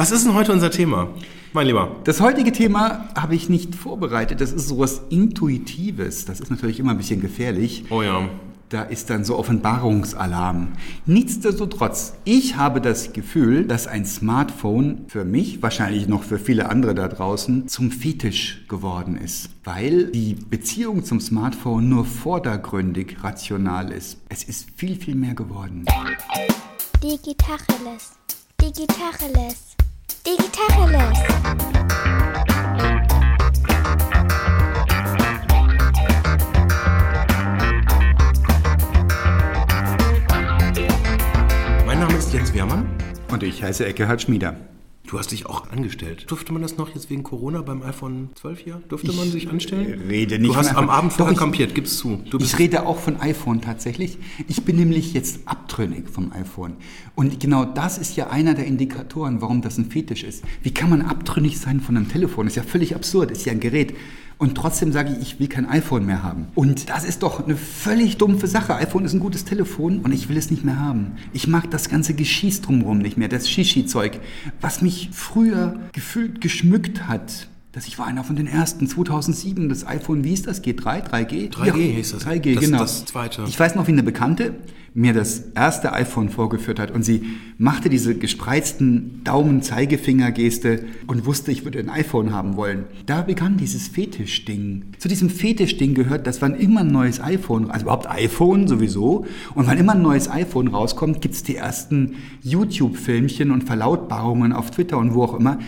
Was ist denn heute unser Thema, mein Lieber? Das heutige Thema habe ich nicht vorbereitet. Das ist sowas Intuitives. Das ist natürlich immer ein bisschen gefährlich. Oh ja. Da ist dann so Offenbarungsalarm. Nichtsdestotrotz, ich habe das Gefühl, dass ein Smartphone für mich, wahrscheinlich noch für viele andere da draußen, zum Fetisch geworden ist. Weil die Beziehung zum Smartphone nur vordergründig rational ist. Es ist viel, viel mehr geworden. Digitacheles. Digitacheles. Digitacheles. Mein Name ist Jens Wehrmann. Und ich heiße Eckehard Schmieder. Du hast dich auch angestellt. Durfte man das noch jetzt wegen Corona beim iPhone 12 hier? Durfte man sich anstellen? rede nicht Du hast am. Abend Doch, vorher ich- kampiert, gib's zu. Ich rede auch von iPhone tatsächlich. Ich bin nämlich jetzt abtrünnig vom iPhone. Und genau das ist ja einer der Indikatoren, warum das ein Fetisch ist. Wie kann man abtrünnig sein von einem Telefon? Ist ja völlig absurd, ist ja ein Gerät. Und trotzdem sage ich, ich will kein iPhone mehr haben. Und das ist doch eine völlig dumpfe Sache. iPhone ist ein gutes Telefon und ich will es nicht mehr haben. Ich mag das ganze Geschieß drumherum nicht mehr, das Shishi-Zeug, was mich früher gefühlt geschmückt hat. Dass ich war einer von den ersten, 2007, das iPhone, wie ist das? G3, 3G? 3G hieß das. 3G, Das- genau. das zweite. Ich weiß noch, wie eine Bekannte mir das erste iPhone vorgeführt hat und sie machte diese gespreizten Daumen-Zeigefinger-Geste und wusste, ich würde ein iPhone haben wollen. Da begann dieses Fetischding. Zu diesem Fetischding gehört, dass wann immer ein neues iPhone, also überhaupt iPhone sowieso, und wann immer ein neues iPhone rauskommt, gibt's die ersten YouTube-Filmchen und Verlautbarungen auf Twitter und wo auch immer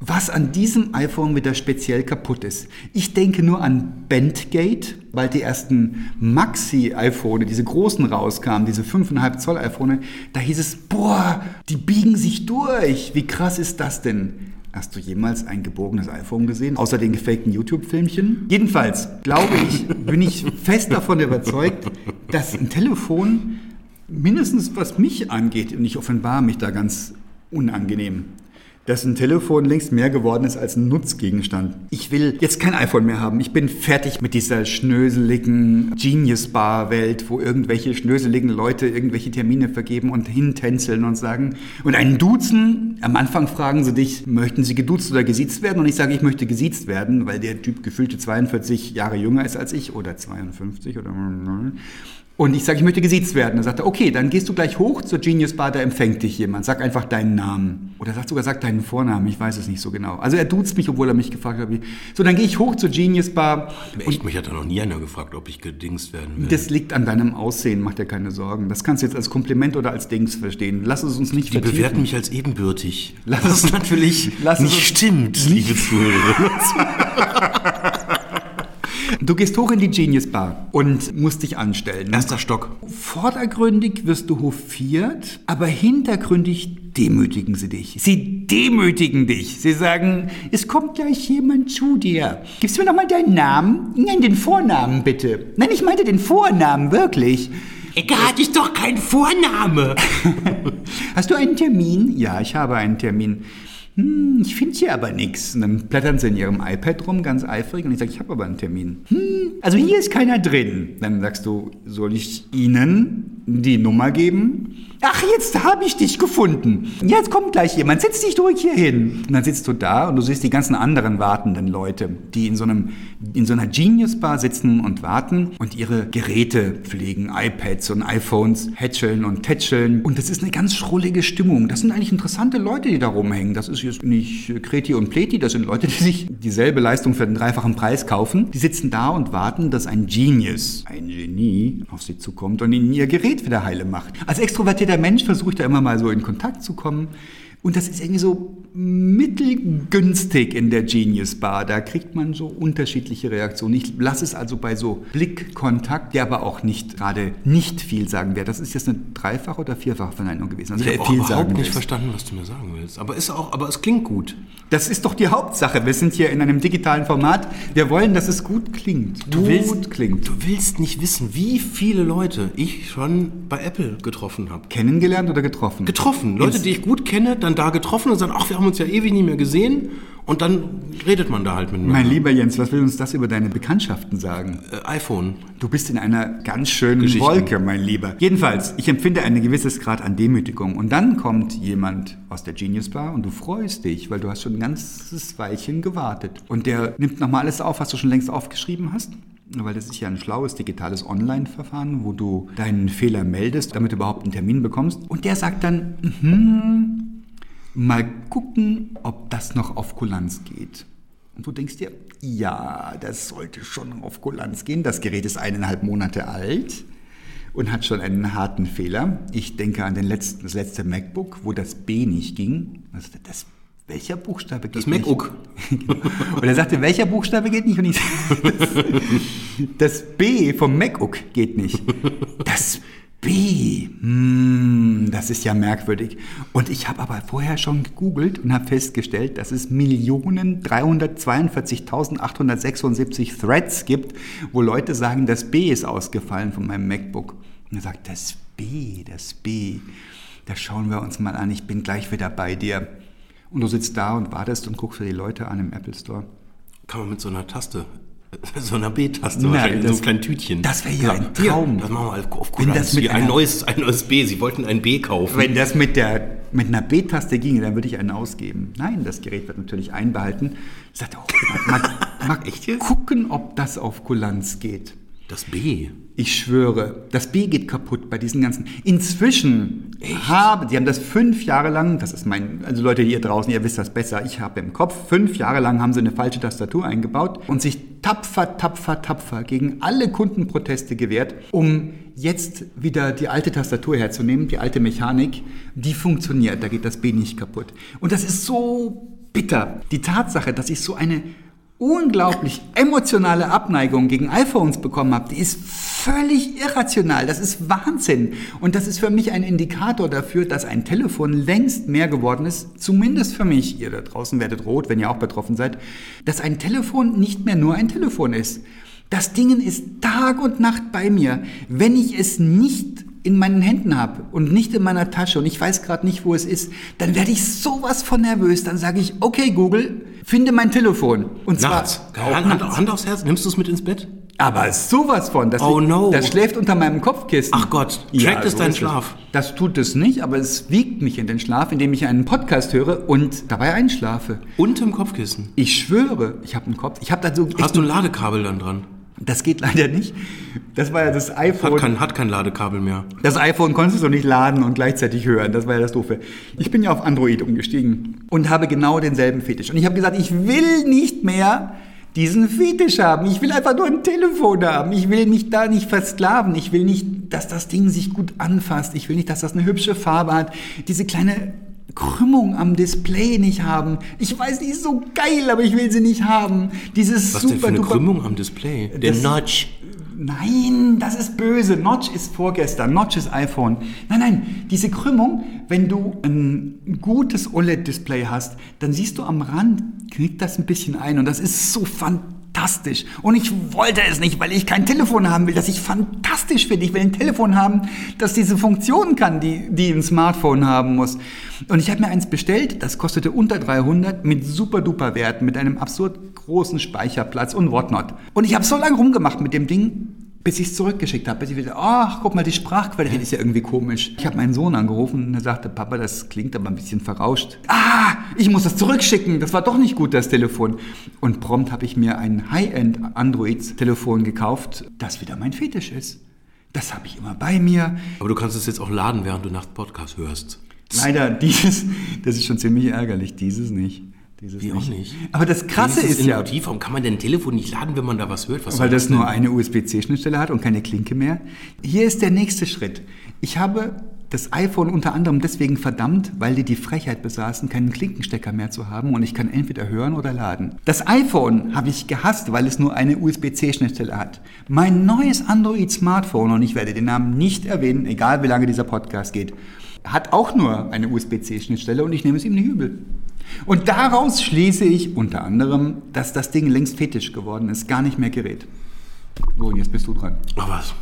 was an diesem iPhone wieder speziell kaputt ist. Ich denke nur an Bentgate, weil die ersten Maxi-iPhone, diese großen rauskamen, diese 5,5 Zoll iPhone, da hieß es, boah, die biegen sich durch. Wie krass ist das denn? Hast du jemals ein gebogenes iPhone gesehen, außer den gefakten YouTube-Filmchen? Jedenfalls glaube ich, bin ich fest davon überzeugt, dass ein Telefon mindestens was mich angeht, und ich offenbare mich da ganz unangenehm, dass ein Telefon längst mehr geworden ist als ein Nutzgegenstand. Ich will jetzt kein iPhone mehr haben. Ich bin fertig mit dieser schnöseligen Genius-Bar-Welt, wo irgendwelche schnöseligen Leute irgendwelche Termine vergeben und hintänzeln und sagen, und einen Duzen, am Anfang fragen sie dich, möchten sie geduzt oder gesiezt werden? Und ich sage, ich möchte gesiezt werden, weil der Typ gefühlte 42 Jahre jünger ist als ich oder 52 oder... Und ich sage, ich möchte gesiezt werden. Dann sagt er, okay, dann gehst du gleich hoch zur Genius Bar, da empfängt dich jemand. Sag einfach deinen Namen. Oder sagt sogar, sag deinen Vornamen, ich weiß es nicht so genau. Also er duzt mich, obwohl er mich gefragt hat. Wie. So, dann gehe ich hoch zur Genius Bar. Echt, mich hat da noch nie einer gefragt, ob ich gedingst werden will. Das liegt an deinem Aussehen, mach dir keine Sorgen. Das kannst du jetzt als Kompliment oder als Dings verstehen. Lass es uns nicht Die vertiefen. bewerten mich als ebenbürtig. Lass was es- natürlich lass nicht stimmt, liebe Zuhörerinnen. Du gehst hoch in die Genius Bar und musst dich anstellen. Erster Stock. Vordergründig wirst du hofiert, aber hintergründig demütigen sie dich. Sie demütigen dich. Sie sagen, es kommt gleich jemand zu dir. Gibst du mir nochmal deinen Namen? Nein, den Vornamen bitte. Nein, ich meinte den Vornamen, wirklich. Eckart ist doch kein Vorname. Hast du einen Termin? Ja, ich habe einen Termin. Hm, ich finde hier aber nichts. Und dann blättern sie in ihrem iPad rum, ganz eifrig, und ich sage, ich habe aber einen Termin. Hm, also hier ist keiner drin. Dann sagst du, soll ich Ihnen die Nummer geben? Ach, jetzt habe ich dich gefunden. Jetzt kommt gleich jemand. Setz dich ruhig hier hin. Und dann sitzt du da und du siehst die ganzen anderen wartenden Leute, die in so, einem, in so einer Genius-Bar sitzen und warten und ihre Geräte pflegen. iPads und iPhones hätscheln und tätscheln. Und das ist eine ganz schrullige Stimmung. Das sind eigentlich interessante Leute, die da rumhängen. Das ist jetzt nicht Kreti und Pleti, das sind Leute, die sich dieselbe Leistung für den dreifachen Preis kaufen. Die sitzen da und warten, dass ein Genius, ein Genie, auf sie zukommt und ihnen ihr Gerät wieder heile macht. Als extrovertierter Mensch versuche ich da immer mal so in Kontakt zu kommen. Und das ist irgendwie so mittelgünstig in der Genius Bar. Da kriegt man so unterschiedliche Reaktionen. Ich lasse es also bei so Blickkontakt, der aber auch nicht gerade nicht viel sagen wird. Das ist jetzt eine dreifache oder vierfache Verneinung gewesen. Also Ich habe überhaupt nicht ist. verstanden, was du mir sagen willst. Aber ist auch, aber es klingt gut. Das ist doch die Hauptsache. Wir sind hier in einem digitalen Format. Wir wollen, dass es gut klingt. Du gut willst, klingt. du willst nicht wissen, wie viele Leute ich schon bei Apple getroffen habe. Kennengelernt oder getroffen? Getroffen. Leute, die ich gut kenne, dann dann da getroffen und sagt, ach, wir haben uns ja ewig nie mehr gesehen. Und dann redet man da halt miteinander. Mein lieber Jens, was will uns das über deine Bekanntschaften sagen? Äh, iPhone. Du bist in einer ganz schönen. Wolke, mein Lieber. Jedenfalls, ich empfinde ein gewisses Grad an Demütigung. Und dann kommt jemand aus der Genius Bar und du freust dich, weil du hast schon ein ganzes Weilchen gewartet. Und der nimmt nochmal alles auf, was du schon längst aufgeschrieben hast. Weil das ist ja ein schlaues digitales Online-Verfahren, wo du deinen Fehler meldest, damit du überhaupt einen Termin bekommst. Und der sagt dann, mhm, mal gucken, ob das noch auf Kulanz geht. Und du denkst dir, ja, das sollte schon auf Kulanz gehen. Das Gerät ist eineinhalb Monate alt und hat schon einen harten Fehler. Ich denke an den letzten, das letzte MacBook, wo das B nicht ging. Das, das, welcher Buchstabe geht Das nicht? MacBook. Und er sagte, welcher Buchstabe geht nicht? Und ich das, das B vom MacBook geht nicht. Das B, hm, das ist ja merkwürdig. Und ich habe aber vorher schon gegoogelt und habe festgestellt, dass es Millionen 342.876 Threads gibt, wo Leute sagen, das B ist ausgefallen von meinem MacBook. Und er sagt, das B, das B, das schauen wir uns mal an, ich bin gleich wieder bei dir. Und du sitzt da und wartest und guckst dir die Leute an im Apple Store. Kann man mit so einer Taste, so einer B-Taste Nein, wahrscheinlich, in so das- einem kleinen Tütchen. das wäre ja ein Traum. Das machen wir auf- auf Wenn Kulanz. das mit Hier, ein, einer- neues, ein neues B. Sie wollten ein B kaufen. Wenn das mit, der, mit einer B-Taste ginge, dann würde ich einen ausgeben. Nein, das Gerät wird natürlich einbehalten. Ich sagte, oh, mal, mal Echt jetzt? gucken, ob das auf Kulanz geht. Das B. Ich schwöre, das B geht kaputt bei diesen ganzen. Inzwischen haben, die haben das fünf Jahre lang, das ist mein, also Leute hier draußen, ihr wisst das besser, ich habe im Kopf, fünf Jahre lang haben sie eine falsche Tastatur eingebaut und sich tapfer, tapfer, tapfer gegen alle Kundenproteste gewehrt, um jetzt wieder die alte Tastatur herzunehmen, die alte Mechanik, die funktioniert, da geht das B nicht kaputt. Und das ist so bitter. Die Tatsache, dass ich so eine unglaublich emotionale Abneigung gegen iPhones bekommen habe, die ist völlig irrational. Das ist Wahnsinn. Und das ist für mich ein Indikator dafür, dass ein Telefon längst mehr geworden ist, zumindest für mich, ihr da draußen werdet rot, wenn ihr auch betroffen seid, dass ein Telefon nicht mehr nur ein Telefon ist. Das Ding ist Tag und Nacht bei mir. Wenn ich es nicht in meinen Händen habe und nicht in meiner Tasche und ich weiß gerade nicht, wo es ist, dann werde ich sowas von nervös. Dann sage ich, okay Google, finde mein Telefon. Und zwar Hand, nachts. Hand aufs Herz. Nimmst du es mit ins Bett? Aber sowas von. Das, Oh liegt- no. das schläft unter meinem Kopfkissen. Ach Gott, trackt es deinen ist Schlaf? Das tut es nicht, aber es wiegt mich in den Schlaf, indem ich einen Podcast höre und dabei einschlafe. Unterm Kopfkissen. Ich schwöre, ich habe einen Kopf. Ich habe da so. Hast du ein Ladekabel dann dran? Das geht leider nicht. Das war ja das Hat iPhone. kein, hat kein Ladekabel mehr. Das iPhone konntest du nicht laden und gleichzeitig hören. Das war ja das Doofe. Ich bin ja auf Android umgestiegen und habe genau denselben Fetisch. Und ich habe gesagt, ich will nicht mehr diesen Fetisch haben. Ich will einfach nur ein Telefon haben. Ich will mich da nicht versklaven. Ich will nicht, dass das Ding sich gut anfasst. Ich will nicht, dass das eine hübsche Farbe hat. Diese kleine Krümmung am Display nicht haben. Ich weiß, die ist so geil, aber ich will sie nicht haben. Dieses Was super denn für eine duper Krümmung am Display? Der Das- Notch. Nein, das ist böse. Notch ist vorgestern. Notch ist iPhone. Nein, nein, diese Krümmung, wenn du ein gutes OLED-Display hast, dann siehst du am Rand, knickt das ein bisschen ein und das ist so fantastisch. Und ich wollte es nicht, weil ich kein Telefon haben will, das ich fantastisch finde. Ich will ein Telefon haben, das diese Funktionen kann, die, die ein Smartphone haben muss. Und ich habe mir eins bestellt, das kostete unter 300 mit super duper Werten, mit einem absurd großen Speicherplatz und whatnot. Und ich habe so lange rumgemacht mit dem Ding, bis ich es zurückgeschickt habe. Bis ich wieder, ach, guck mal, die Sprachqualität ist ja irgendwie komisch. Ich habe meinen Sohn angerufen und er sagte, Papa, das klingt aber ein bisschen verrauscht. Ah, ich muss das zurückschicken. Das war doch nicht gut, das Telefon. Und prompt habe ich mir ein High-End Android-Telefon gekauft, das wieder mein Fetisch ist. Das habe ich immer bei mir. Aber du kannst es jetzt auch laden, während du nachts Podcast hörst. Leider dieses, das ist schon ziemlich ärgerlich, dieses nicht. Dieses Wie auch nicht. Aber das Krasse ist ja, innovativ. Warum kann man denn ein Telefon nicht laden, wenn man da was hört? Was weil soll das nur eine USB-C-Schnittstelle hat und keine Klinke mehr. Hier ist der nächste Schritt. Ich habe das iPhone unter anderem deswegen verdammt, weil die die Frechheit besaßen, keinen Klinkenstecker mehr zu haben und ich kann entweder hören oder laden. Das iPhone habe ich gehasst, weil es nur eine USB-C-Schnittstelle hat. Mein neues Android-Smartphone, und ich werde den Namen nicht erwähnen, egal wie lange dieser Podcast geht, hat auch nur eine USB-C-Schnittstelle und ich nehme es ihm nicht übel. Und daraus schließe ich unter anderem, dass das Ding längst fetisch geworden ist, gar nicht mehr Gerät. So, und jetzt bist du dran. Ach was.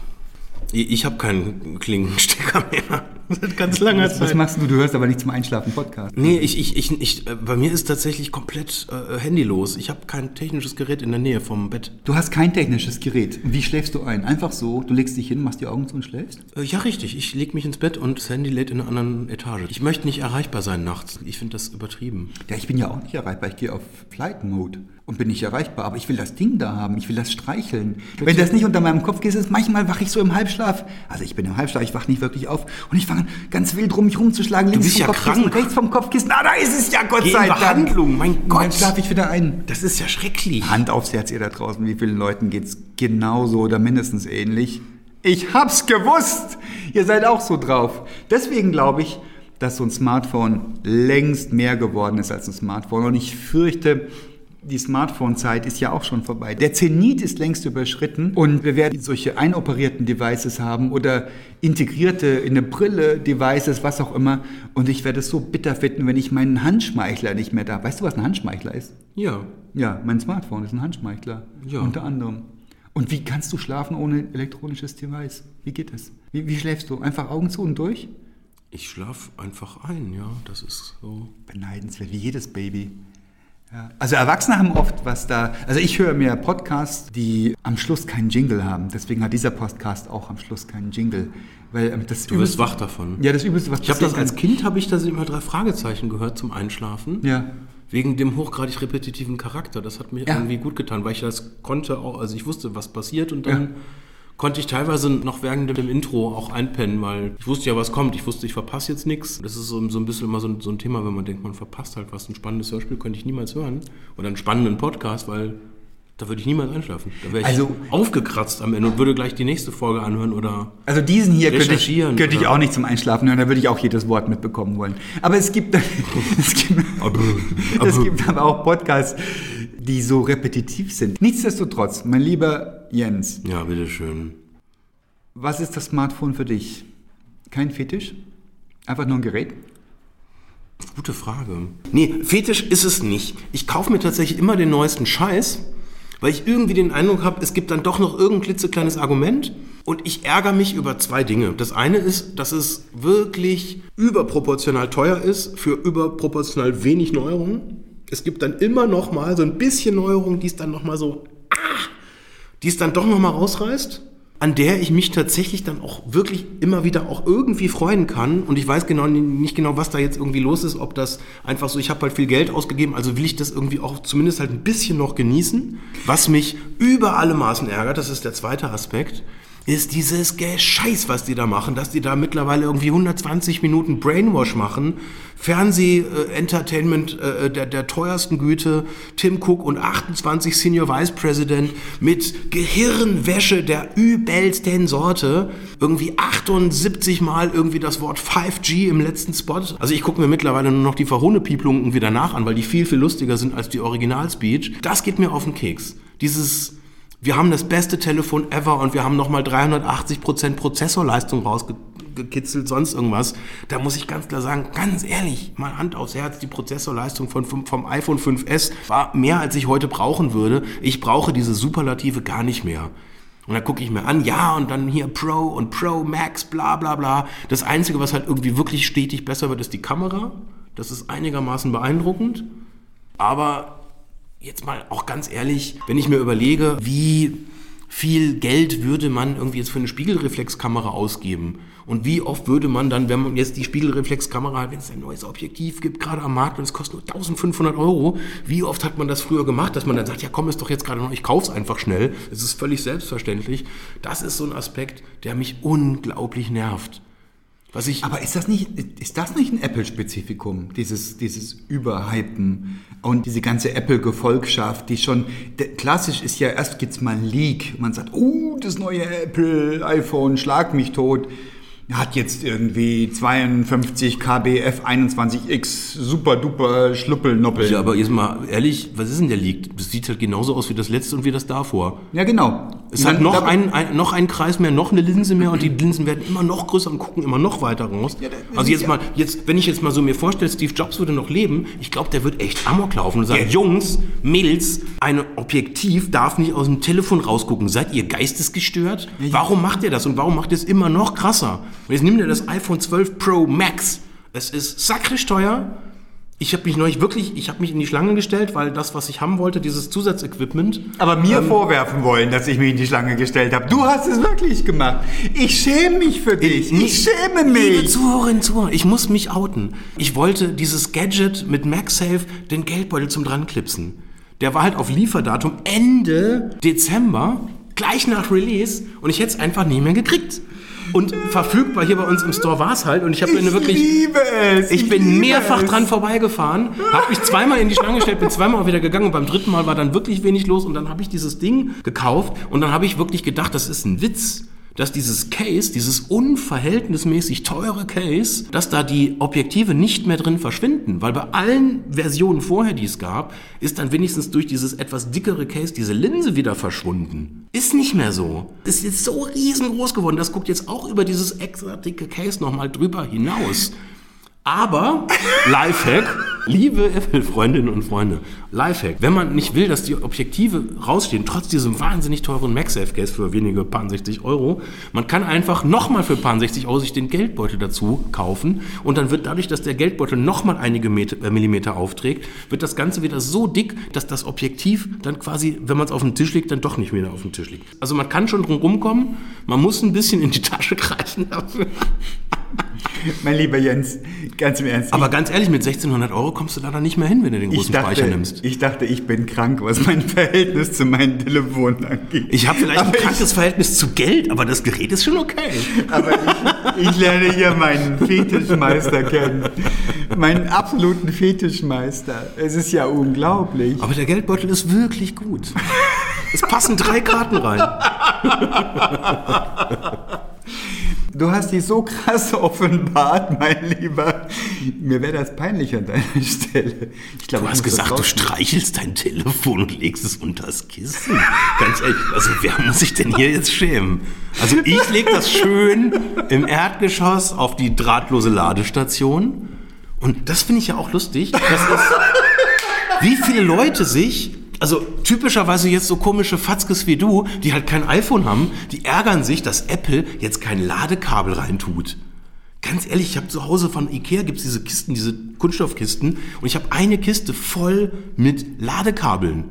Ich, ich habe keinen Klingenstecker mehr. Seit ganz langer Was, was Zeit. machst du? Du hörst aber nicht zum Einschlafen Podcast. Nee, ich, ich, ich, ich, äh, bei mir ist tatsächlich komplett äh, handylos. Ich habe kein technisches Gerät in der Nähe vom Bett. Du hast kein technisches Gerät. Wie schläfst du ein? Einfach so, du legst dich hin, machst die Augen zu und schläfst? Äh, ja, richtig. Ich leg mich ins Bett und das Handy lädt in einer anderen Etage. Ich möchte nicht erreichbar sein nachts. Ich finde das übertrieben. Ja, ich bin ja auch nicht erreichbar. Ich gehe auf Flight Mode und bin nicht erreichbar. Aber ich will das Ding da haben. Ich will das streicheln. Wenn das nicht unter meinem Kopf geht, ist manchmal wache ich so im Halbschlaf. Also ich bin im Halbschlaf, ich wache nicht wirklich auf. Und ich fange an, ganz wild rum mich rumzuschlagen. Links bist vom ja Kopfkissen, krank. rechts vom Kopfkissen. Ah, da ist es ja, Gott Geh sei Dank. Behandlung, mein Und Dann Gott. schlafe ich wieder ein. Das ist ja schrecklich. Hand aufs Herz, ihr da draußen. Wie vielen Leuten geht's genauso oder mindestens ähnlich? Ich hab's gewusst! Ihr seid auch so drauf. Deswegen glaube ich, dass so ein Smartphone längst mehr geworden ist als ein Smartphone. Und ich fürchte, die Smartphone-Zeit ist ja auch schon vorbei. Der Zenit ist längst überschritten und wir werden solche einoperierten Devices haben oder integrierte in eine Brille Devices, was auch immer. Und ich werde es so bitter finden, wenn ich meinen Handschmeichler nicht mehr da. Weißt du, was ein Handschmeichler ist? Ja. Ja, mein Smartphone ist ein Handschmeichler. Ja. Unter anderem. Und wie kannst du schlafen ohne elektronisches Device? Wie geht das? Wie, wie schläfst du? Einfach Augen zu und durch? Ich schlaf einfach ein, ja. Das ist so. Beneidenswert, wie jedes Baby. Ja. Also Erwachsene haben oft was da. Also ich höre mir Podcasts, die am Schluss keinen Jingle haben. Deswegen hat dieser Podcast auch am Schluss keinen Jingle. Weil ähm, das Du wirst wach davon. Ja, das Übelste, was Ich habe das als Kind, habe ich da immer drei Fragezeichen gehört zum Einschlafen. Ja. Wegen dem hochgradig repetitiven Charakter. Das hat mir Ja. irgendwie gut getan, weil ich das konnte auch, also ich wusste, was passiert und dann Ja. Konnte ich teilweise noch während dem Intro auch einpennen, weil ich wusste ja, was kommt. Ich wusste, ich verpasse jetzt nichts. Das ist so, so ein bisschen immer so ein, so ein Thema, wenn man denkt, man verpasst halt was. Ein spannendes Hörspiel könnte ich niemals hören. Oder einen spannenden Podcast, weil da würde ich niemals einschlafen. Da wäre ich Also- aufgekratzt am Ende und würde gleich die nächste Folge anhören oder Also diesen hier könnte ich, könnte ich auch nicht zum Einschlafen hören, da würde ich auch jedes Wort mitbekommen wollen. Aber es gibt, es gibt, es gibt aber auch Podcasts, die so repetitiv sind. Nichtsdestotrotz, mein lieber Jens, Ja, bitteschön. was ist das Smartphone für dich? Kein Fetisch? Einfach nur ein Gerät? Gute Frage. Nee, Fetisch ist es nicht. Ich kaufe mir tatsächlich immer den neuesten Scheiß, weil ich irgendwie den Eindruck habe, es gibt dann doch noch irgendein klitzekleines Argument und ich ärgere mich über zwei Dinge. Das eine ist, dass es wirklich überproportional teuer ist für überproportional wenig Neuerungen. Es gibt dann immer noch mal so ein bisschen Neuerung, die es dann noch mal so, die es dann doch noch mal rausreißt, an der ich mich tatsächlich dann auch wirklich immer wieder auch irgendwie freuen kann. Und ich weiß genau nicht genau, was da jetzt irgendwie los ist, ob das einfach so, ich habe halt viel Geld ausgegeben, also will ich das irgendwie auch zumindest halt ein bisschen noch genießen. Was mich über alle Maßen ärgert, das ist der zweite Aspekt, ist dieses Gescheiß, was die da machen, dass die da mittlerweile irgendwie 120 Minuten Brainwash machen, Fernseh-Entertainment äh, der, der teuersten Güte, Tim Cook und 28 Senior Vice President mit Gehirnwäsche der übelsten Sorte, irgendwie 78 Mal irgendwie das Wort 5G im letzten Spot. Also ich gucke mir mittlerweile nur noch die Verhohne-Pieplungen irgendwie danach an, weil die viel, viel lustiger sind als die Original-Speech. Das geht mir auf den Keks. Dieses wir haben das beste Telefon ever und wir haben nochmal 380% Prozessorleistung rausgekitzelt, sonst irgendwas. Da muss ich ganz klar sagen, ganz ehrlich, mal Hand aufs Herz, die Prozessorleistung von, vom, iPhone 5S war mehr, als ich heute brauchen würde. Ich brauche diese Superlative gar nicht mehr. Und dann gucke ich mir an, ja, und dann hier Pro und Pro Max, bla bla bla. Das Einzige, was halt irgendwie wirklich stetig besser wird, ist die Kamera. Das ist einigermaßen beeindruckend. Aber jetzt mal auch ganz ehrlich, wenn ich mir überlege, wie viel Geld würde man irgendwie jetzt für eine Spiegelreflexkamera ausgeben? Und wie oft würde man dann, wenn man jetzt die Spiegelreflexkamera, wenn es ein neues Objektiv gibt, gerade am Markt und es kostet nur 1500 Euro, wie oft hat man das früher gemacht, dass man dann sagt, ja komm, ist doch jetzt gerade noch, ich kauf's einfach schnell. Es ist völlig selbstverständlich. Das ist so ein Aspekt, der mich unglaublich nervt. Was ich Aber ist das nicht, ist das nicht ein Apple-Spezifikum, dieses, dieses Überhypen und diese ganze Apple-Gefolgschaft, die schon, klassisch ist ja, erst gibt's mal ein Leak, man sagt, oh, das neue Apple-iPhone, schlag mich tot, hat jetzt irgendwie 52 KB F21X, super duper Schluppelnoppel. Ja, aber jetzt mal ehrlich, was ist denn der Leak? Das sieht halt genauso aus wie das letzte und wie das davor. Ja, genau. Es Und hat dann- noch einen, ein, noch einen Kreis mehr, noch eine Linse mehr und die Linsen werden immer noch größer und gucken immer noch weiter raus. Ja, also jetzt ja. mal, jetzt, wenn ich jetzt mal so mir vorstelle, Steve Jobs würde noch leben, ich glaube, der wird echt Amok laufen und sagen, Ja. Jungs, Mädels, ein Objektiv darf nicht aus dem Telefon rausgucken. Seid ihr geistesgestört? Warum macht ihr das und warum macht ihr es immer noch krasser? Und jetzt nimm dir das iPhone 12 Pro Max. Es ist sakrisch teuer. Ich habe mich neulich wirklich, ich habe mich in die Schlange gestellt, weil das, was ich haben wollte, dieses Zusatzequipment, Aber mir vorwerfen wollen, dass ich mich in die Schlange gestellt habe. Du hast es wirklich gemacht. Ich schäme mich für dich. Ich schäme Liebe mich. Zuhörerinnen, Zuhörer, ich muss mich outen. Ich wollte dieses Gadget mit MagSafe, den Geldbeutel zum dranklipsen. Der war halt auf Lieferdatum Ende Dezember, gleich nach Release, und ich hätte es einfach nie mehr gekriegt. Und verfügbar hier bei uns im Store war es halt, und ich habe mir wirklich. liebe es. Ich bin mehrfach es. dran vorbeigefahren, habe mich zweimal in die Schlange gestellt, bin zweimal auch wieder gegangen und beim dritten Mal war dann wirklich wenig los und dann habe ich dieses Ding gekauft und dann habe ich wirklich gedacht, das ist ein Witz, dass dieses Case, dieses unverhältnismäßig teure Case, dass da die Objektive nicht mehr drin verschwinden, weil bei allen Versionen vorher, die es gab, ist dann wenigstens durch dieses etwas dickere Case diese Linse wieder verschwunden. Ist nicht mehr so. Ist jetzt so riesengroß geworden, das guckt jetzt auch über dieses extra dicke Case nochmal drüber hinaus. Aber, Lifehack, liebe Apple-Freundinnen und Freunde, Lifehack, wenn man nicht will, dass die Objektive rausstehen, trotz diesem wahnsinnig teuren MagSafe-Case für wenige paar 60 Euro, man kann einfach nochmal für paar 60 Euro sich den Geldbeutel dazu kaufen und dann wird dadurch, dass der Geldbeutel nochmal einige Meter, äh, Millimeter aufträgt, wird das Ganze wieder so dick, dass das Objektiv dann quasi, wenn man es auf den Tisch legt, dann doch nicht mehr auf dem Tisch liegt. Also man kann schon drum rumkommen, man muss ein bisschen in die Tasche greifen dafür. Mein lieber Jens, ganz im Ernst. Aber ganz ehrlich, mit 1600 Euro kommst du da dann nicht mehr hin, wenn du den ich, großen ich, Speicher dachte, nimmst. ich dachte, ich bin krank, was mein Verhältnis zu meinen Telefonen angeht. Ich habe vielleicht ein Aber ich- krankes Verhältnis zu Geld, aber das Gerät ist schon okay. Aber ich, ich lerne hier meinen Fetischmeister kennen. Meinen absoluten Fetischmeister. Es ist ja unglaublich. Aber der Geldbeutel ist wirklich gut. Es passen drei Karten rein. Du hast dich so krass offenbart, mein Lieber. Mir wäre das peinlich an deiner Stelle. Ich glaube, Du hast das gesagt, du streichelst dein Telefon und legst es unters Kissen. Ganz ehrlich, also wer muss sich denn hier jetzt schämen? Also ich lege das schön im Erdgeschoss auf die drahtlose Ladestation. Und das finde ich ja auch lustig. Das ist, wie viele Leute sich, also typischerweise jetzt so komische Fatzkes wie du, die halt kein iPhone haben, die ärgern sich, dass Apple jetzt kein Ladekabel reintut. Ganz ehrlich, ich habe zu Hause von Ikea gibt's diese Kisten, diese Kunststoffkisten und ich habe eine Kiste voll mit Ladekabeln.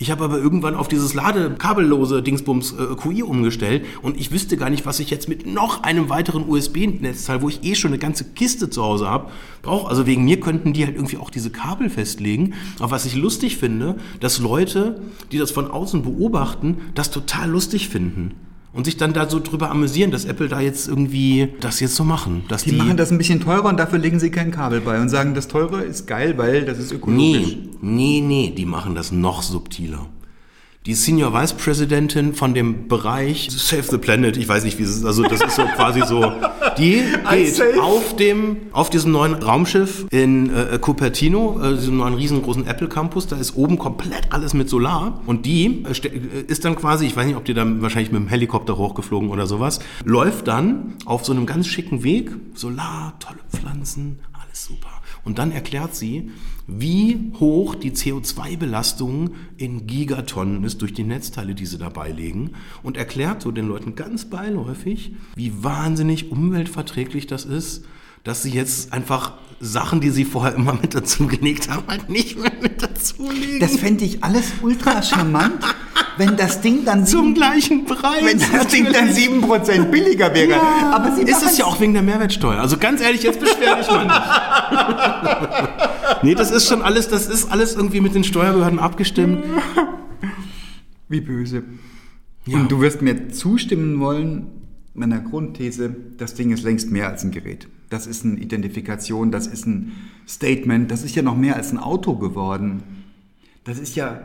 Ich habe aber irgendwann auf dieses ladekabellose Dingsbums äh, QI umgestellt und ich wüsste gar nicht, was ich jetzt mit noch einem weiteren USB-Netzteil, wo ich eh schon eine ganze Kiste zu Hause habe, brauche. Also wegen mir könnten die halt irgendwie auch diese Kabel festlegen. Aber was ich lustig finde, dass Leute, die das von außen beobachten, das total lustig finden. Und sich dann da so drüber amüsieren, dass Apple da jetzt irgendwie das jetzt so machen. Dass Die machen das ein bisschen teurer und dafür legen sie kein Kabel bei und sagen, das teure ist geil, weil das ist ökologisch. Nee, nee, nee, die machen das noch subtiler. Die Senior Vice Presidentin von dem Bereich Save the Planet, ich weiß nicht, wie es ist, also das ist so quasi so, die geht auf dem, auf diesem neuen Raumschiff in äh, Cupertino, äh, diesem neuen riesengroßen Apple Campus, da ist oben komplett alles mit Solar. Und die äh, äh, ist dann quasi, ich weiß nicht, ob die dann wahrscheinlich mit dem Helikopter hochgeflogen oder sowas, läuft dann auf so einem ganz schicken Weg, Solar, tolle Pflanzen, alles super. Und dann erklärt sie, wie hoch die CO2-Belastung in Gigatonnen ist durch die Netzteile, die sie dabei legen. Und erklärt so den Leuten ganz beiläufig, wie wahnsinnig umweltverträglich das ist, dass sie jetzt einfach Sachen, die sie vorher immer mit dazu gelegt haben, halt nicht mehr mit dazu legen. Das fände ich alles ultra charmant, wenn das Ding dann zum gleichen Preis. wenn das Ding dann 7% billiger wäre. Aber sie ist es ja auch wegen der Mehrwertsteuer. Also ganz ehrlich, jetzt beschwer dich mal nicht. nee, das ist schon alles, das ist alles irgendwie mit den Steuerbehörden abgestimmt. Wie böse. Ja. Und du wirst mir zustimmen wollen, meiner Grundthese, das Ding ist längst mehr als ein Gerät. Das ist eine Identifikation, das ist ein Statement, das ist ja noch mehr als ein Auto geworden. Das ist ja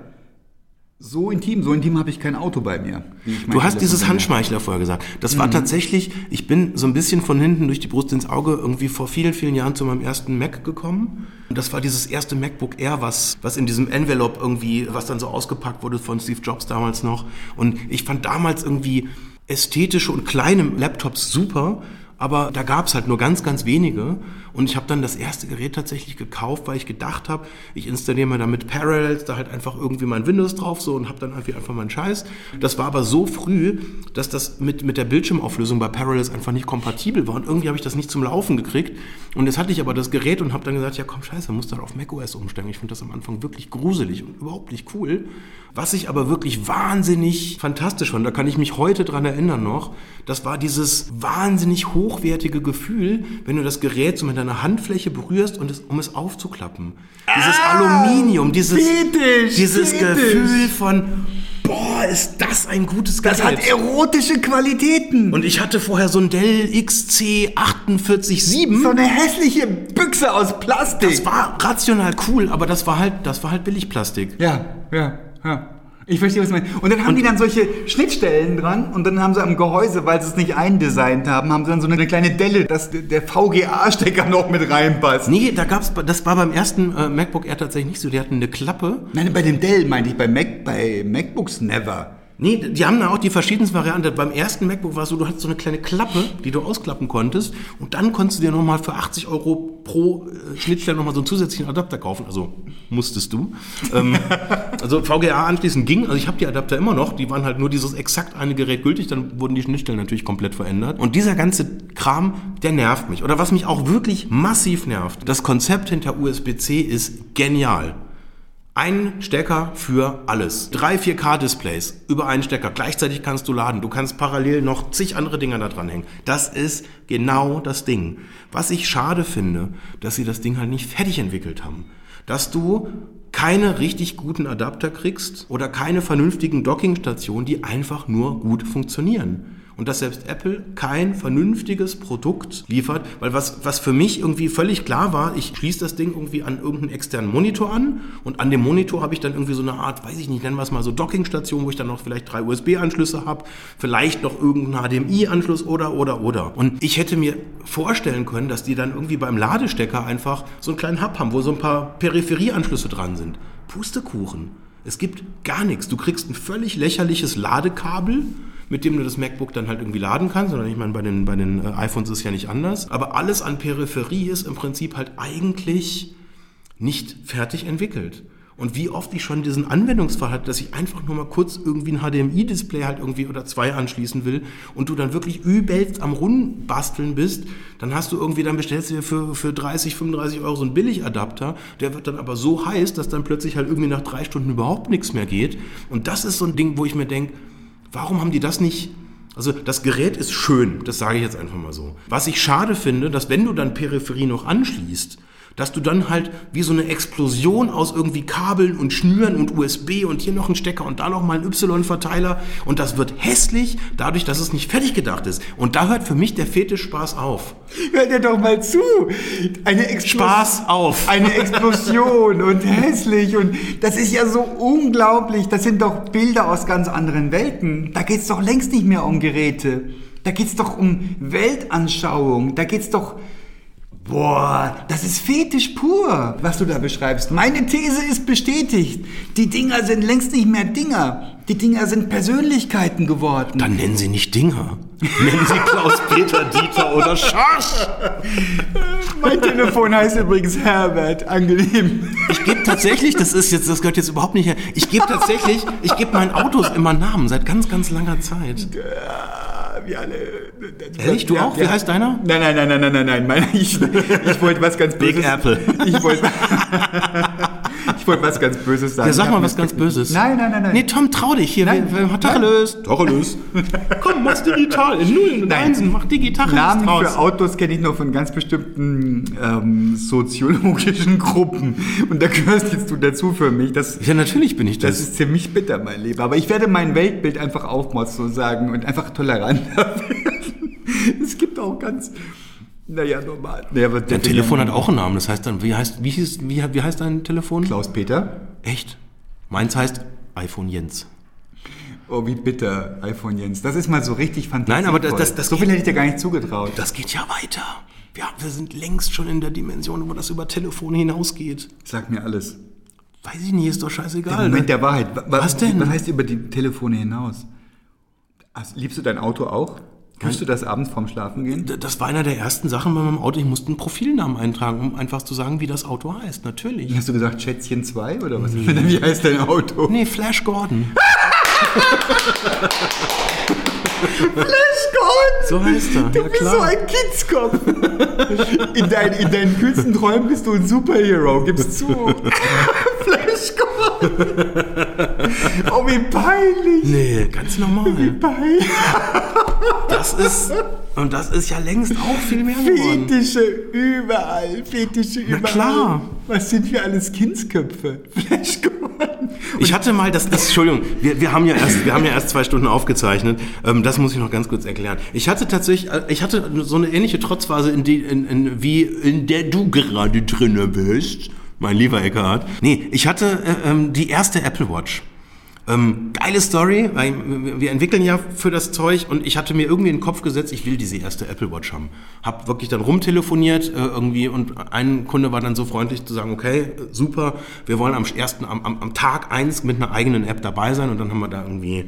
so intim, so intim habe ich kein Auto bei mir. Du hast dieses Handschmeichler vorher gesagt. Das war tatsächlich, ich bin so ein bisschen von hinten durch die Brust ins Auge irgendwie vor vielen, vielen Jahren zu meinem ersten Mac gekommen. Und das war dieses erste MacBook Air, was, was in diesem Envelope irgendwie, was dann so ausgepackt wurde von Steve Jobs damals noch. Und ich fand damals irgendwie ästhetische und kleine Laptops super. Aber da gab es halt nur ganz, ganz wenige. Und ich habe dann das erste Gerät tatsächlich gekauft, weil ich gedacht habe, ich installiere mir damit Parallels, da halt einfach irgendwie mein Windows drauf so und habe dann irgendwie einfach meinen Scheiß. Das war aber so früh, dass das mit, mit der Bildschirmauflösung bei Parallels einfach nicht kompatibel war und irgendwie habe ich das nicht zum Laufen gekriegt. Und jetzt hatte ich aber das Gerät und habe dann gesagt, ja komm scheiße, muss dann auf macOS umsteigen. Ich finde das am Anfang wirklich gruselig und überhaupt nicht cool. Was ich aber wirklich wahnsinnig fantastisch fand, da kann ich mich heute dran erinnern noch, das war dieses wahnsinnig hochwertige Gefühl, wenn du das Gerät so mit deiner Handfläche berührst und es, um es aufzuklappen. Dieses Aluminium, dieses, fetisch, dieses fetisch. Gefühl von, boah, ist das ein gutes Gerät. Das hat erotische Qualitäten. und ich hatte vorher so ein Dell XC487. so eine hässliche Büchse aus Plastik. Das war rational cool, aber das war halt, das war halt Billigplastik. Ja, ja, ja. Ich verstehe, was du meinst. Und dann haben die dann solche Schnittstellen dran und dann haben sie am Gehäuse, weil sie es nicht eindesignt haben, haben sie dann so eine kleine Delle, dass der VGA-Stecker noch mit reinpasst. Nee, da gab's, das war beim ersten äh, MacBook Air tatsächlich nicht so. Die hatten eine Klappe. Nein, bei dem Dell meinte ich, bei, Mac, bei MacBooks never. Nee, die haben da auch die verschiedensten Varianten. Beim ersten MacBook war es so, du hattest so eine kleine Klappe, die du ausklappen konntest. Und dann konntest du dir nochmal für 80 Euro pro äh, Schnittstelle nochmal so einen zusätzlichen Adapter kaufen. Also musstest du. ähm, also VGA anschließend ging. Also ich habe die Adapter immer noch. Die waren halt nur dieses exakt eine Gerät gültig. Dann wurden die Schnittstellen natürlich komplett verändert. Und dieser ganze Kram, der nervt mich. Oder was mich auch wirklich massiv nervt. Das Konzept hinter USB-C ist genial. Ein Stecker für alles. Drei 4K-Displays über einen Stecker. Gleichzeitig kannst du laden. Du kannst parallel noch zig andere Dinger da dran hängen. Das ist genau das Ding. Was ich schade finde, dass sie das Ding halt nicht fertig entwickelt haben. Dass du keine richtig guten Adapter kriegst oder keine vernünftigen Dockingstationen, die einfach nur gut funktionieren. Und dass selbst Apple kein vernünftiges Produkt liefert, weil was, was für mich irgendwie völlig klar war, ich schließe das Ding irgendwie an irgendeinen externen Monitor an und an dem Monitor habe ich dann irgendwie so eine Art, weiß ich nicht, nennen wir es mal so Dockingstation, wo ich dann noch vielleicht drei USB-Anschlüsse habe, vielleicht noch irgendeinen HDMI-Anschluss oder, oder, oder. Und ich hätte mir vorstellen können, dass die dann irgendwie beim Ladestecker einfach so einen kleinen Hub haben, wo so ein paar Peripherieanschlüsse dran sind. Pustekuchen. Es gibt gar nichts. Du kriegst ein völlig lächerliches Ladekabel, mit dem du das MacBook dann halt irgendwie laden kannst. Sondern ich meine, bei den, bei den äh, iPhones ist ja nicht anders. Aber alles an Peripherie ist im Prinzip halt eigentlich nicht fertig entwickelt. Und wie oft ich schon diesen Anwendungsfall hatte, dass ich einfach nur mal kurz irgendwie ein HDMI-Display halt irgendwie oder zwei anschließen will und du dann wirklich übelst am Rumbasteln bist, dann hast du irgendwie, dann bestellst du dir für, für 30, 35 Euro so einen Billigadapter, der wird dann aber so heiß, dass dann plötzlich halt irgendwie nach drei Stunden überhaupt nichts mehr geht. Und das ist so ein Ding, wo ich mir denke, warum haben die das nicht also das Gerät ist schön, das sage ich jetzt einfach mal so. Was ich schade finde, dass wenn du dann Peripherie noch anschließt, dass du dann halt wie so eine Explosion aus irgendwie Kabeln und Schnüren und USB und hier noch ein Stecker und da noch mal ein Y-Verteiler und das wird hässlich, dadurch, dass es nicht fertig gedacht ist. Und da hört für mich der Fetischspaß auf. Hört dir doch mal zu. Eine Explosion. Spaß auf. Eine Explosion und hässlich und das ist ja so unglaublich. Das sind doch Bilder aus ganz anderen Welten. Da geht's doch längst nicht mehr um Geräte. Da geht's doch um Weltanschauung. Da geht's doch Boah, das ist Fetisch pur, was du da beschreibst. Meine These ist bestätigt. Die Dinger sind längst nicht mehr Dinger. Die Dinger sind Persönlichkeiten geworden. Dann nennen sie nicht Dinger. Nennen sie Klaus, Peter, Dieter oder Schorsch. mein Telefon heißt übrigens Herbert, angenehm. Ich gebe tatsächlich, das ist jetzt, das gehört jetzt überhaupt nicht her. Ich gebe tatsächlich, ich gebe meinen Autos immer Namen seit ganz, ganz langer Zeit. Wie alle. Ehrlich, du auch? Wie heißt deiner? Nein, nein, nein, nein, nein, nein, nein. Ich, ich wollte was ganz. Big Apple. Ich wollte, ich wollte was ganz Böses sagen. Ja, sag mal was ganz Böses. Nein, nein, nein, nein. Nee, Tom, trau dich hier. Nein. Wer, Tacheles. Tacheles. Komm, mach's digital. In Nullen und Nein. Einsen. Mach digital Namen draus. für Autos kenne ich nur von ganz bestimmten ähm, soziologischen Gruppen. Und da gehörst jetzt du dazu für mich. Das, Ja, natürlich bin ich das das. ist ziemlich bitter, mein Lieber. Aber ich werde mein Weltbild einfach aufmotzen sozusagen und einfach toleranter werden. Es gibt auch ganz, naja, normal. Nee, aber der Dein Telefon hat auch einen Namen. Das heißt dann, wie heißt, wie hieß, wie, wie heißt dein Telefon? Klaus Peter. Echt? Meins heißt iPhone Jens. Oh, wie bitter, iPhone Jens. Das ist mal so richtig fantastisch. Nein, aber das- das- das so viel hätte ich dir gar nicht zugetraut. Das geht ja weiter. Ja, wir sind längst schon in der Dimension, wo das über Telefone hinausgeht. Sag mir alles. Weiß ich nicht, ist doch scheißegal. Der Moment ne? der Wahrheit. Wa- wa- Was denn? Was heißt über die Telefone hinaus? Also, liebst du dein Auto auch? Tust du das abends vorm Schlafen gehen? Das war einer der ersten Sachen bei meinem Auto. Ich musste einen Profilnamen eintragen, um einfach zu sagen, wie das Auto heißt. Natürlich. Hast du gesagt Schätzchen 2 oder was? Wie heißt dein Auto? Nee, Flash Gordon. Flash Gordon! So heißt er. Du Ja, bist klar. so ein Kindskopf. In, dein, in deinen kühlsten Träumen bist du ein Superhero, gibst zu. Gordon! Oh, wie peinlich! Nee, ganz normal. Peinlich. Das ist. Und das ist ja längst auch viel mehr geworden. Fetische überall, Fetische überall. klar. Was sind wir alles Kindsköpfe? Flash Gordon. Ich hatte mal das, das Entschuldigung, wir, wir haben ja erst, wir haben ja erst zwei Stunden aufgezeichnet. Ähm, das muss ich noch ganz kurz erklären. Ich hatte tatsächlich, äh, ich hatte so eine ähnliche Trotzphase, in die, in, in, wie in der du gerade drinne bist, mein lieber Eckhard. Nee, ich hatte äh, ähm, die erste Apple Watch. Ähm, geile Story, weil wir entwickeln ja für das Zeug und ich hatte mir irgendwie in den Kopf gesetzt, ich will diese erste Apple Watch haben. Hab wirklich dann rumtelefoniert äh, irgendwie und ein Kunde war dann so freundlich zu sagen, okay, äh, super, wir wollen am ersten, am, am, am Tag eins mit einer eigenen App dabei sein und dann haben wir da irgendwie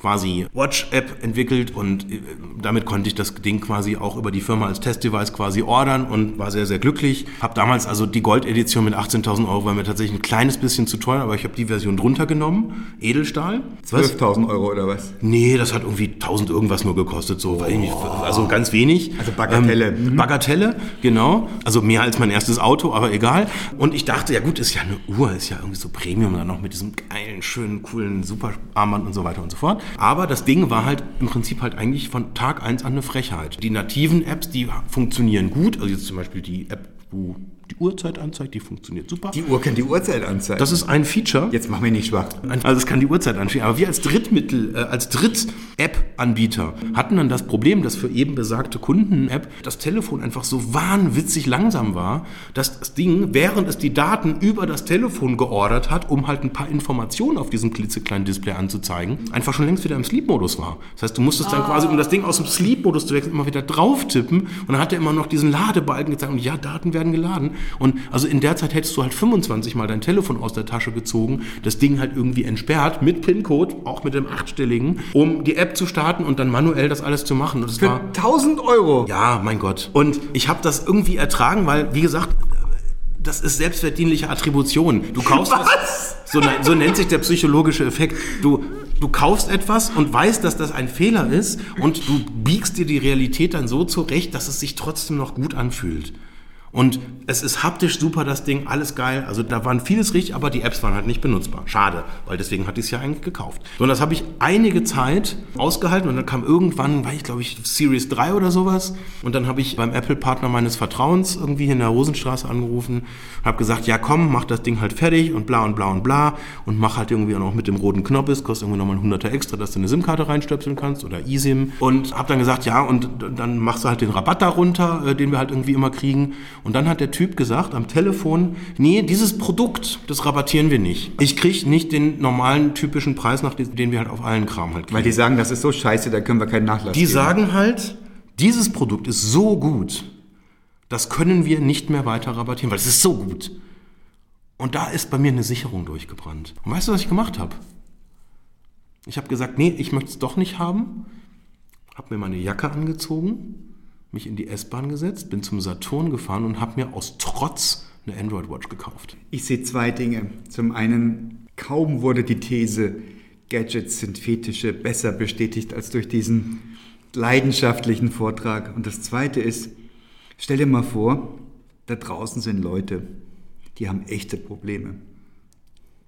quasi Watch-App entwickelt und äh, damit konnte ich das Ding quasi auch über die Firma als Testdevice quasi ordern und war sehr, sehr glücklich. Hab damals also die Gold-Edition mit 18.000 Euro, war mir tatsächlich ein kleines bisschen zu teuer, aber ich habe die Version drunter genommen, Edelstahl. Was? 12.000 Euro oder was? Nee, das hat irgendwie 1000 irgendwas nur gekostet, so, ich, also ganz wenig. Also Bagatelle. Ähm, Bagatelle, genau. Also mehr als mein erstes Auto, aber egal. Und ich dachte, ja gut, ist ja eine Uhr, ist ja irgendwie so Premium dann noch mit diesem geilen, schönen, coolen Superarmband und so weiter und so fort. Aber das Ding war halt im Prinzip halt eigentlich von Tag eins an eine Frechheit. Die nativen Apps, die funktionieren gut. Also jetzt zum Beispiel die App, wo die Uhrzeit anzeigt, die funktioniert super. Die Uhr kann die Uhrzeit anzeigen. das ist ein Feature. Jetzt mach mich nicht schwach. Also es kann die Uhrzeit anstehen. Aber wir als Drittmittel, äh, als Dritt-App-Anbieter hatten dann das Problem, dass für eben besagte Kunden-App das Telefon einfach so wahnwitzig langsam war, dass das Ding, während es die Daten über das Telefon geordert hat, um halt ein paar Informationen auf diesem klitzekleinen Display anzuzeigen, einfach schon längst wieder im Sleep-Modus war. Das heißt, du musstest dann quasi, um das Ding aus dem Sleep-Modus zu wechseln, immer wieder drauf tippen und dann hat er immer noch diesen Ladebalken gezeigt und ja, Daten werden geladen. Und also in der Zeit hättest du halt 25 Mal dein Telefon aus der Tasche gezogen, das Ding halt irgendwie entsperrt mit PIN-Code, auch mit dem achtstelligen, um die App zu starten und dann manuell das alles zu machen. Und das Für war 1000 Euro. ja, mein Gott. Und ich habe das irgendwie ertragen, weil, wie gesagt, das ist selbstverdienliche Attribution. Du kaufst Was? Das, so, ne- so nennt sich der psychologische Effekt. Du, du kaufst etwas und weißt, dass das ein Fehler ist und du biegst dir die Realität dann so zurecht, dass es sich trotzdem noch gut anfühlt. Und es ist haptisch super, das Ding, alles geil. Also da waren vieles richtig, aber die Apps waren halt nicht benutzbar. Schade, weil deswegen hatte ich es ja eigentlich gekauft. So, und das habe ich einige Zeit ausgehalten und dann kam irgendwann, war ich glaube ich Series 3 oder sowas. Und dann habe ich beim Apple-Partner meines Vertrauens irgendwie in der Rosenstraße angerufen, habe gesagt, ja komm, mach das Ding halt fertig und bla und bla und bla und mach halt irgendwie auch noch mit dem roten Knopf ist, kostet irgendwie nochmal ein Hunderter extra, dass du eine SIM-Karte reinstöpseln kannst oder eSIM. Und habe dann gesagt, ja und dann machst du halt den Rabatt darunter, äh, den wir halt irgendwie immer kriegen. Und dann hat der Typ gesagt am Telefon, nee, dieses Produkt, das rabattieren wir nicht. Ich krieg nicht den normalen typischen Preis, nach den wir halt auf allen Kram halt kriegen. Weil die sagen, das ist so scheiße, da können wir keinen Nachlass Die geben. sagen halt, dieses Produkt ist so gut, das können wir nicht mehr weiter rabattieren, weil es ist so gut. Und da ist bei mir eine Sicherung durchgebrannt. Und weißt du, was ich gemacht habe? Ich habe gesagt, nee, ich möchte es doch nicht haben. Habe mir meine Jacke angezogen, mich in die S-Bahn gesetzt, bin zum Saturn gefahren und habe mir aus Trotz eine Android Watch gekauft. Ich sehe zwei Dinge. Zum einen, kaum wurde die These, Gadgets sind Fetische, besser bestätigt als durch diesen leidenschaftlichen Vortrag. Und das zweite ist, stell dir mal vor, da draußen sind Leute, die haben echte Probleme.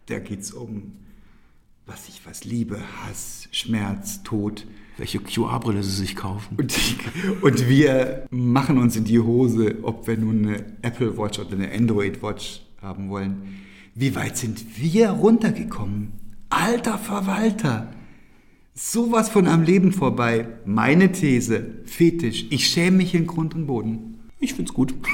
Da geht es um, was ich was, Liebe, Hass, Schmerz, Tod. Welche QR-Brille sie sich kaufen. Und, und wir machen uns in die Hose, ob wir nun eine Apple Watch oder eine Android Watch haben wollen. Wie weit sind wir runtergekommen? Alter Verwalter! Sowas von am Leben vorbei. Meine These, Fetisch. Ich schäme mich in Grund und Boden. Ich find's gut.